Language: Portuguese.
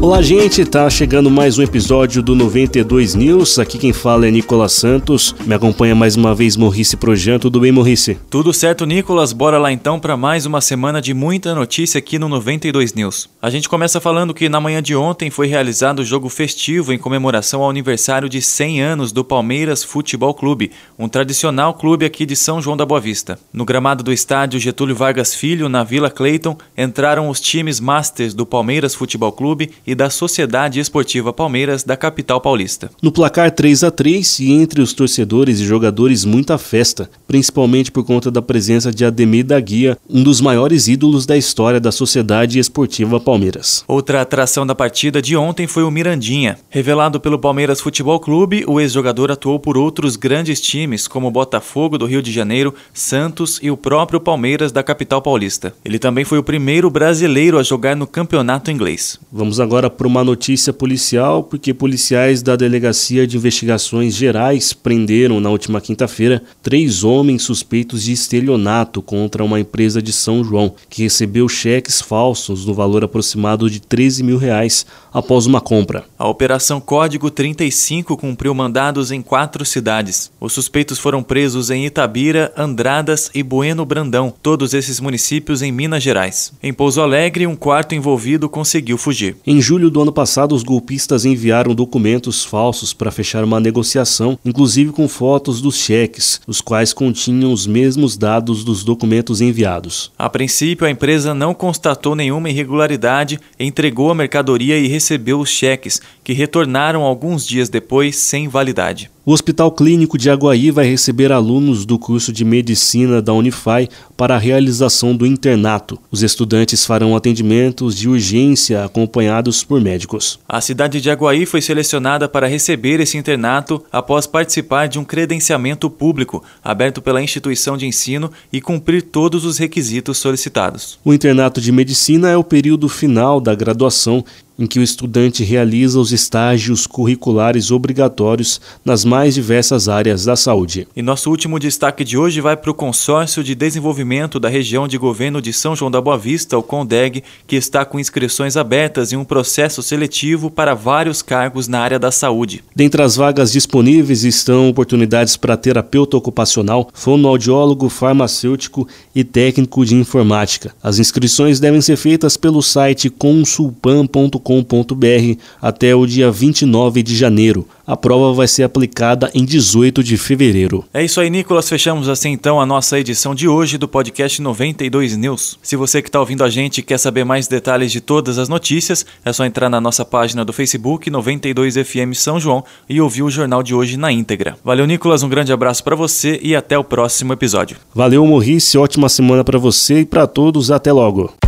Olá, gente, tá chegando mais um episódio do 92 News. Aqui quem fala é Nicolas Santos. Me acompanha mais uma vez Morrice Projan. Tudo bem, Morrice? Tudo certo, Nicolas. Bora lá então para mais uma semana de muita notícia aqui no 92 News. A gente começa falando que na manhã de ontem foi realizado o jogo festivo em comemoração ao aniversário de 100 anos do Palmeiras Futebol Clube, um tradicional clube aqui de São João da Boa Vista. No gramado do estádio Getúlio Vargas Filho, na Vila Clayton, entraram os times Masters do Palmeiras Futebol Clube e da Sociedade Esportiva Palmeiras da capital paulista. No placar 3 a 3 e entre os torcedores e jogadores muita festa, principalmente por conta da presença de Ademir da Guia, um dos maiores ídolos da história da Sociedade Esportiva Palmeiras. Outra atração da partida de ontem foi o Mirandinha. Revelado pelo Palmeiras Futebol Clube, o ex-jogador atuou por outros grandes times como Botafogo do Rio de Janeiro, Santos e o próprio Palmeiras da capital paulista. Ele também foi o primeiro brasileiro a jogar no campeonato inglês. Vamos agora para uma notícia policial, porque policiais da Delegacia de Investigações Gerais prenderam na última quinta-feira três homens suspeitos de estelionato contra uma empresa de São João, que recebeu cheques falsos no valor aproximado de 13 mil reais após uma compra. A Operação Código 35 cumpriu mandados em quatro cidades. Os suspeitos foram presos em Itabira, Andradas e Bueno Brandão, todos esses municípios em Minas Gerais. Em Pouso Alegre, um quarto envolvido conseguiu fugir. Em julho do ano passado, os golpistas enviaram documentos falsos para fechar uma negociação, inclusive com fotos dos cheques, os quais continham os mesmos dados dos documentos enviados. A princípio, a empresa não constatou nenhuma irregularidade, entregou a mercadoria e recebeu os cheques, que retornaram alguns dias depois sem validade. O Hospital Clínico de Aguaí vai receber alunos do curso de medicina da Unify para a realização do internato. Os estudantes farão atendimentos de urgência acompanhados por médicos. A cidade de Aguaí foi selecionada para receber esse internato após participar de um credenciamento público aberto pela instituição de ensino e cumprir todos os requisitos solicitados. O internato de medicina é o período final da graduação em que o estudante realiza os estágios curriculares obrigatórios nas mais diversas áreas da saúde. E nosso último destaque de hoje vai para o Consórcio de Desenvolvimento da Região de Governo de São João da Boa Vista, o CONDEG, que está com inscrições abertas em um processo seletivo para vários cargos na área da saúde. Dentre as vagas disponíveis estão oportunidades para terapeuta ocupacional, fonoaudiólogo, farmacêutico e técnico de informática. As inscrições devem ser feitas pelo site consulpan.com até o dia 29 de janeiro. A prova vai ser aplicada em 18 de fevereiro. É isso aí, Nicolas. Fechamos assim então a nossa edição de hoje do podcast 92 News. Se você que está ouvindo a gente quer saber mais detalhes de todas as notícias, é só entrar na nossa página do Facebook 92FM São João e ouvir o jornal de hoje na íntegra. Valeu, Nicolas. Um grande abraço para você e até o próximo episódio. Valeu, Morrice. Ótima semana para você e para todos. Até logo.